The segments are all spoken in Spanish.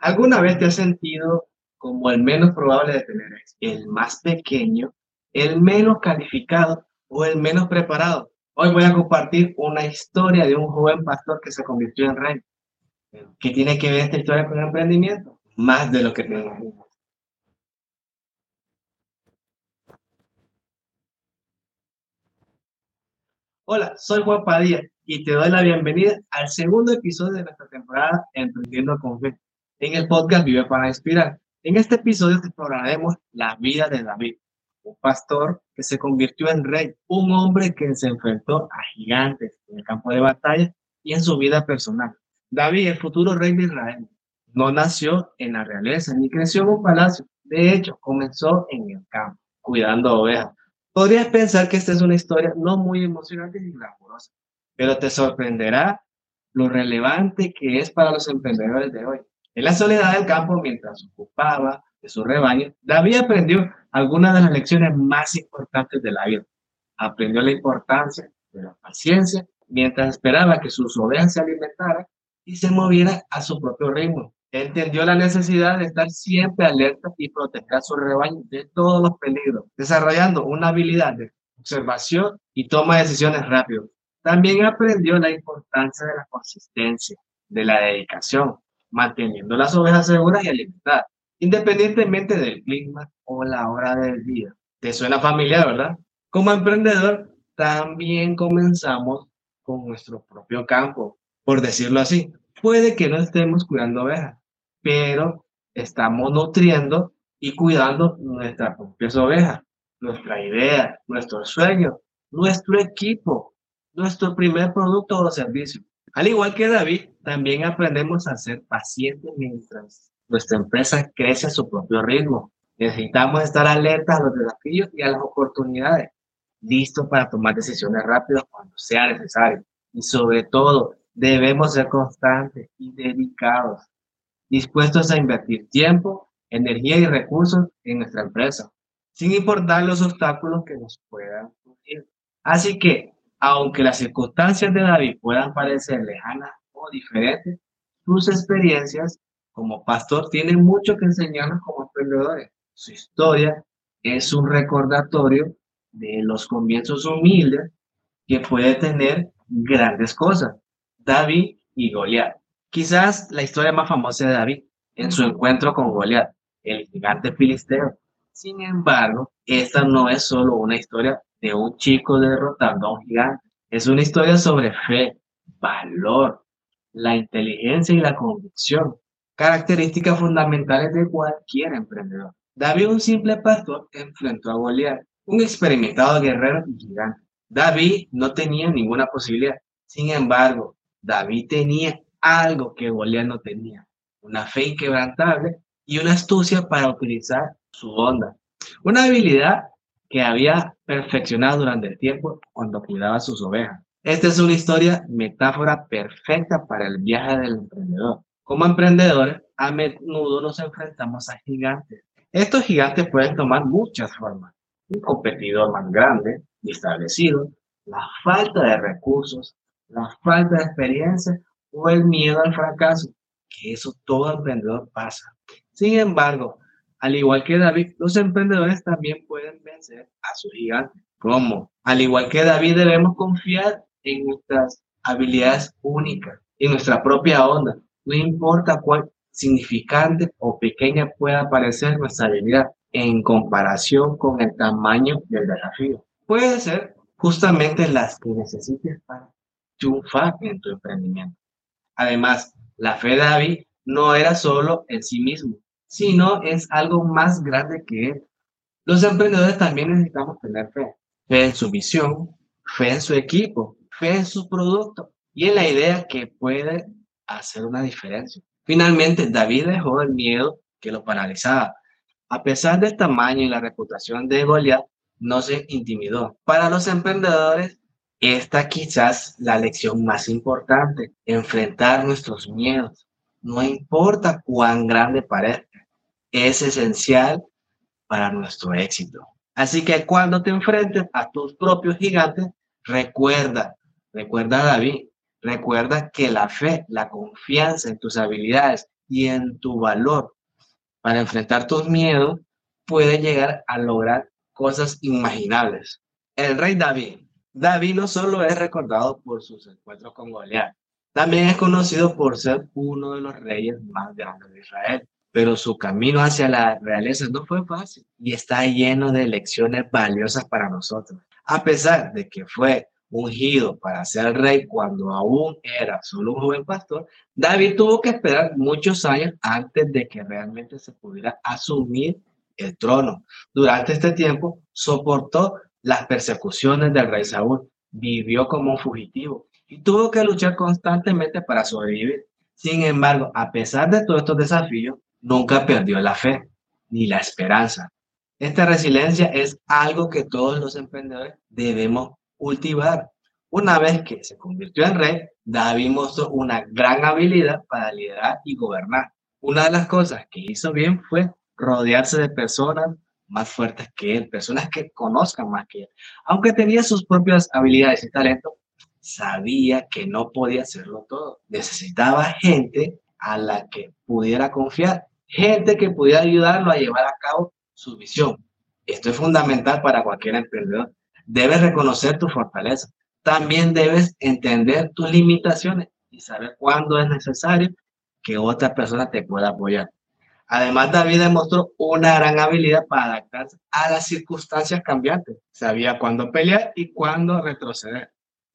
¿Alguna vez te has sentido como el menos probable de tener éxito? El más pequeño, el menos calificado o el menos preparado. Hoy voy a compartir una historia de un joven pastor que se convirtió en rey. ¿Qué tiene que ver esta historia con el emprendimiento? Más de lo que te Hola, soy Juan Padilla y te doy la bienvenida al segundo episodio de nuestra temporada Emprendiendo con Fe. En el podcast Vive para Inspirar. En este episodio exploraremos la vida de David, un pastor que se convirtió en rey, un hombre que se enfrentó a gigantes en el campo de batalla y en su vida personal. David, el futuro rey de Israel, no nació en la realeza ni creció en un palacio. De hecho, comenzó en el campo, cuidando ovejas Podrías pensar que esta es una historia no muy emocionante ni glamurosa, pero te sorprenderá lo relevante que es para los emprendedores de hoy. En la soledad del campo, mientras ocupaba de su rebaño, David aprendió algunas de las lecciones más importantes de la vida. Aprendió la importancia de la paciencia mientras esperaba que sus ovejas se alimentaran y se movieran a su propio ritmo. Entendió la necesidad de estar siempre alerta y proteger a su rebaño de todos los peligros, desarrollando una habilidad de observación y toma de decisiones rápido. También aprendió la importancia de la consistencia, de la dedicación, manteniendo las ovejas seguras y alimentadas, independientemente del clima o la hora del día. ¿Te suena familiar, verdad? Como emprendedor, también comenzamos con nuestro propio campo, por decirlo así. Puede que no estemos cuidando ovejas, pero estamos nutriendo y cuidando nuestras propias ovejas, nuestra idea, nuestro sueño, nuestro equipo, nuestro primer producto o servicio. Al igual que David, también aprendemos a ser pacientes mientras nuestra empresa crece a su propio ritmo. Necesitamos estar alertas a los desafíos y a las oportunidades, listos para tomar decisiones rápidas cuando sea necesario. Y sobre todo, debemos ser constantes y dedicados dispuestos a invertir tiempo, energía y recursos en nuestra empresa, sin importar los obstáculos que nos puedan surgir. Así que, aunque las circunstancias de David puedan parecer lejanas o diferentes, sus experiencias como pastor tienen mucho que enseñarnos como emprendedores. Su historia es un recordatorio de los comienzos humildes que puede tener grandes cosas. David y Goliat. Quizás la historia más famosa de David en su encuentro con Goliat, el gigante filisteo. Sin embargo, esta no es solo una historia de un chico derrotando a un gigante. Es una historia sobre fe, valor, la inteligencia y la convicción, características fundamentales de cualquier emprendedor. David, un simple pastor, enfrentó a Goliat, un experimentado guerrero gigante. David no tenía ninguna posibilidad. Sin embargo, David tenía algo que Goliat no tenía, una fe inquebrantable y una astucia para utilizar su onda, una habilidad que había perfeccionado durante el tiempo cuando cuidaba sus ovejas. Esta es una historia, metáfora perfecta para el viaje del emprendedor. Como emprendedores, a menudo nos enfrentamos a gigantes. Estos gigantes pueden tomar muchas formas. Un competidor más grande y establecido, la falta de recursos, la falta de experiencia o el miedo al fracaso, que eso todo emprendedor pasa. Sin embargo, al igual que David, los emprendedores también pueden vencer a su gigante. ¿Cómo? Al igual que David, debemos confiar en nuestras habilidades únicas, en nuestra propia onda. No importa cuál significante o pequeña pueda parecer nuestra habilidad en comparación con el tamaño del desafío. Puede ser justamente las que necesites para triunfar en tu emprendimiento. Además, la fe de David no era solo en sí mismo, sino es algo más grande que él. Los emprendedores también necesitamos tener fe. Fe en su visión, fe en su equipo, fe en su producto y en la idea que puede hacer una diferencia. Finalmente, David dejó el miedo que lo paralizaba. A pesar del tamaño y la reputación de Goliat, no se intimidó. Para los emprendedores, esta quizás la lección más importante, enfrentar nuestros miedos. No importa cuán grande parezca, es esencial para nuestro éxito. Así que cuando te enfrentes a tus propios gigantes, recuerda, recuerda David, recuerda que la fe, la confianza en tus habilidades y en tu valor para enfrentar tus miedos, puedes llegar a lograr cosas imaginables. El rey David. David no solo es recordado por sus encuentros con Goliat, también es conocido por ser uno de los reyes más grandes de Israel. Pero su camino hacia la realeza no fue fácil y está lleno de lecciones valiosas para nosotros. A pesar de que fue ungido para ser rey cuando aún era solo un joven pastor, David tuvo que esperar muchos años antes de que realmente se pudiera asumir el trono. Durante este tiempo soportó las persecuciones del rey Saúl, vivió como un fugitivo y tuvo que luchar constantemente para sobrevivir. Sin embargo, a pesar de todos estos desafíos, nunca perdió la fe ni la esperanza. Esta resiliencia es algo que todos los emprendedores debemos cultivar. Una vez que se convirtió en rey, David mostró una gran habilidad para liderar y gobernar. Una de las cosas que hizo bien fue rodearse de personas más fuertes que él, personas que conozcan más que él. Aunque tenía sus propias habilidades y talentos, sabía que no podía hacerlo todo. Necesitaba gente a la que pudiera confiar, gente que pudiera ayudarlo a llevar a cabo su visión. Esto es fundamental para cualquier emprendedor. Debes reconocer tu fortaleza. También debes entender tus limitaciones y saber cuándo es necesario que otra persona te pueda apoyar. Además, David demostró una gran habilidad para adaptarse a las circunstancias cambiantes. Sabía cuándo pelear y cuándo retroceder,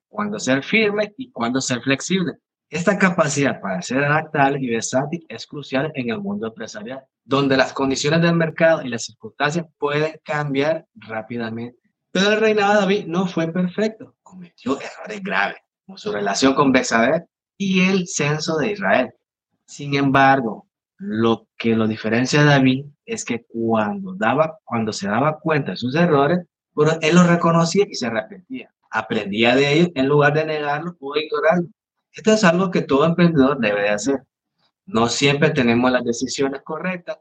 cuándo ser firme y cuándo ser flexible. Esta capacidad para ser adaptable y versátil es crucial en el mundo empresarial, donde las condiciones del mercado y las circunstancias pueden cambiar rápidamente. Pero el reinado de David no fue perfecto, cometió errores graves, como su relación con Bexaber y el censo de Israel. Sin embargo, lo que lo diferencia de David es que cuando, daba, cuando se daba cuenta de sus errores, él los reconocía y se arrepentía. Aprendía de ellos en lugar de negarlo o ignorarlo. Esto es algo que todo emprendedor debe de hacer. No siempre tenemos las decisiones correctas,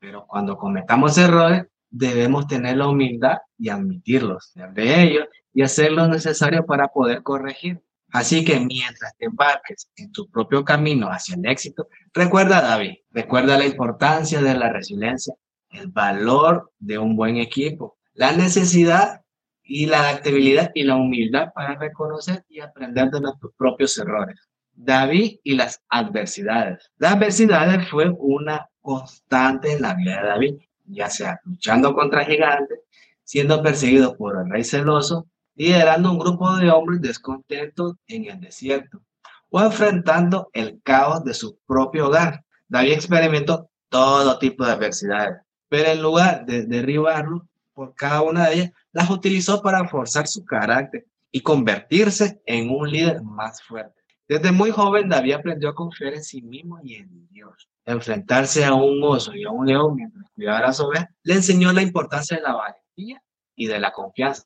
pero cuando cometamos errores, debemos tener la humildad y admitirlos de ellos y hacer lo necesario para poder corregir. Así que mientras te embarques en tu propio camino hacia el éxito, recuerda, David, recuerda la importancia de la resiliencia, el valor de un buen equipo, la necesidad y la adaptabilidad y la humildad para reconocer y aprender de nuestros propios errores. David y las adversidades. Las adversidades fue una constante en la vida de David ya sea luchando contra gigantes, siendo perseguido por el rey celoso, liderando un grupo de hombres descontentos en el desierto, o enfrentando el caos de su propio hogar. David experimentó todo tipo de adversidades, pero en lugar de derribarlo por cada una de ellas, las utilizó para forzar su carácter y convertirse en un líder más fuerte. Desde muy joven, David aprendió a confiar en sí mismo y en Dios enfrentarse a un oso y a un león mientras cuidaba las ovejas, le enseñó la importancia de la valentía y de la confianza.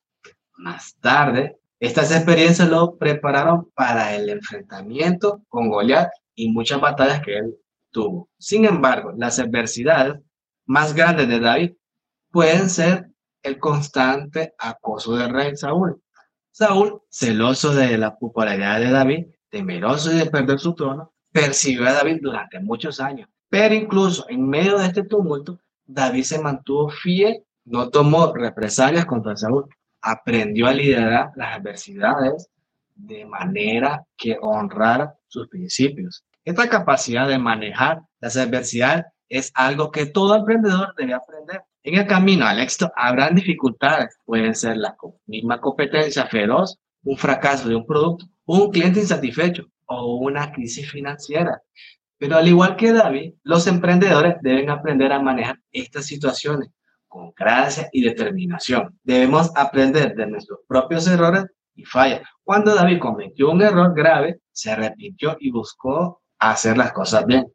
Más tarde, estas experiencias lo prepararon para el enfrentamiento con Goliat y muchas batallas que él tuvo. Sin embargo, las adversidades más grandes de David pueden ser el constante acoso del rey Saúl. Saúl, celoso de la popularidad de David, temeroso de perder su trono, persiguió a David durante muchos años. Pero incluso en medio de este tumulto, David se mantuvo fiel, no tomó represalias contra Saúl, aprendió a liderar las adversidades de manera que honrara sus principios. Esta capacidad de manejar las adversidades es algo que todo emprendedor debe aprender. En el camino al éxito habrán dificultades, pueden ser la misma competencia feroz, un fracaso de un producto, un cliente insatisfecho, o una crisis financiera. Pero al igual que David, los emprendedores deben aprender a manejar estas situaciones con gracia y determinación. Debemos aprender de nuestros propios errores y fallas. Cuando David cometió un error grave, se arrepintió y buscó hacer las cosas bien.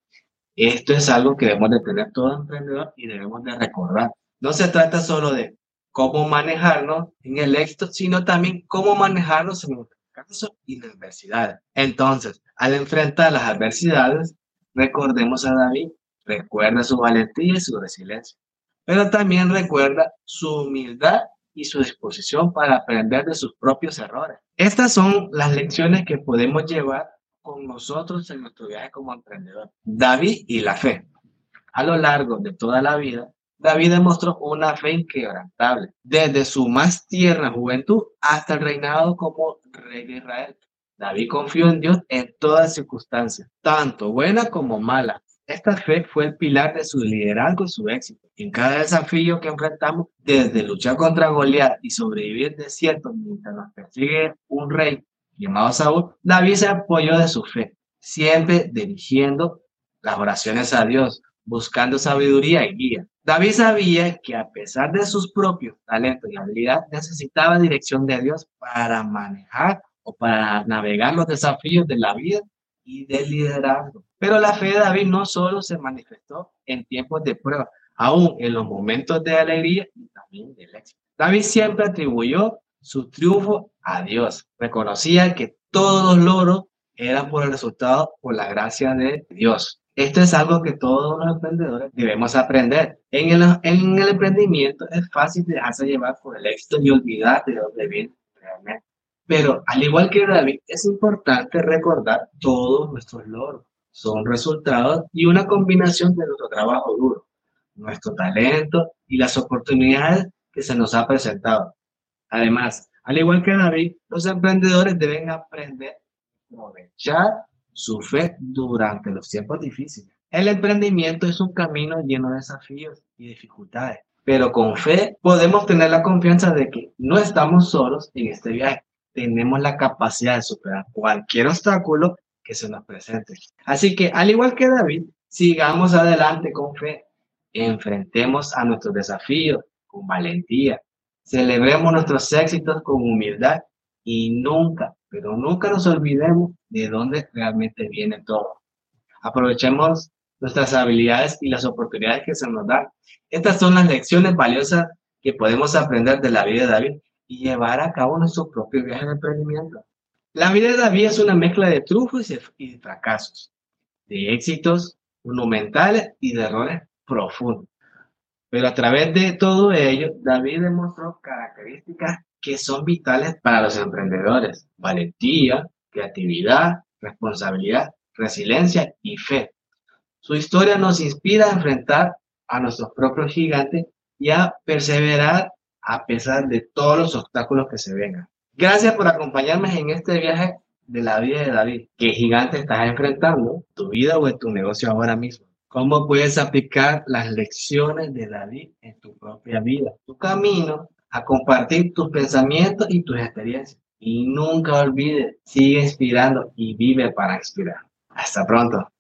Esto es algo que debemos de tener todo emprendedor y debemos de recordar. No se trata solo de cómo manejarnos en el éxito, sino también cómo manejarnos en y la adversidad. Entonces, al enfrentar las adversidades, recordemos a David, recuerda su valentía y su resiliencia, pero también recuerda su humildad y su disposición para aprender de sus propios errores. Estas son las lecciones que podemos llevar con nosotros en nuestro viaje como emprendedor. David y la fe. A lo largo de toda la vida, David demostró una fe inquebrantable, desde su más tierna juventud hasta el reinado como rey de Israel. David confió en Dios en todas circunstancias, tanto buena como mala. Esta fe fue el pilar de su liderazgo y su éxito. En cada desafío que enfrentamos, desde luchar contra Goliat y sobrevivir desiertos mientras nos persigue un rey llamado Saúl, David se apoyó de su fe, siempre dirigiendo las oraciones a Dios, buscando sabiduría y guía. David sabía que a pesar de sus propios talentos y habilidad, necesitaba dirección de Dios para manejar o para navegar los desafíos de la vida y del liderazgo. Pero la fe de David no solo se manifestó en tiempos de prueba, aún en los momentos de alegría y también del éxito. David siempre atribuyó su triunfo a Dios. Reconocía que todos los logros eran por el resultado, por la gracia de Dios. Esto es algo que todos los emprendedores debemos aprender. En el, en el emprendimiento es fácil dejarse llevar por el éxito y olvidar de dónde viene. Pero al igual que David, es importante recordar todos nuestros logros. Son resultados y una combinación de nuestro trabajo duro, nuestro talento y las oportunidades que se nos ha presentado. Además, al igual que David, los emprendedores deben aprender a aprovechar su fe durante los tiempos difíciles. El emprendimiento es un camino lleno de desafíos y dificultades, pero con fe podemos tener la confianza de que no estamos solos en este viaje. Tenemos la capacidad de superar cualquier obstáculo que se nos presente. Así que, al igual que David, sigamos adelante con fe, enfrentemos a nuestros desafíos con valentía Celebremos nuestros éxitos con humildad y nunca, pero nunca nos olvidemos de dónde realmente viene todo. Aprovechemos nuestras habilidades y las oportunidades que se nos dan. Estas son las lecciones valiosas que podemos aprender de la vida de David y llevar a cabo nuestro propio viaje de emprendimiento. La vida de David es una mezcla de triunfos y fracasos, de éxitos monumentales y de errores profundos. Pero a través de todo ello, David demostró características que son vitales para los emprendedores. Valentía, creatividad, responsabilidad, resiliencia y fe. Su historia nos inspira a enfrentar a nuestros propios gigantes y a perseverar a pesar de todos los obstáculos que se vengan. Gracias por acompañarme en este viaje de la vida de David. ¿Qué gigante estás enfrentando? ¿Tu vida o tu negocio ahora mismo? ¿Cómo puedes aplicar las lecciones de David en tu propia vida? Tu camino a compartir tus pensamientos y tus experiencias. Y nunca olvides, sigue inspirando y vive para inspirar. Hasta pronto.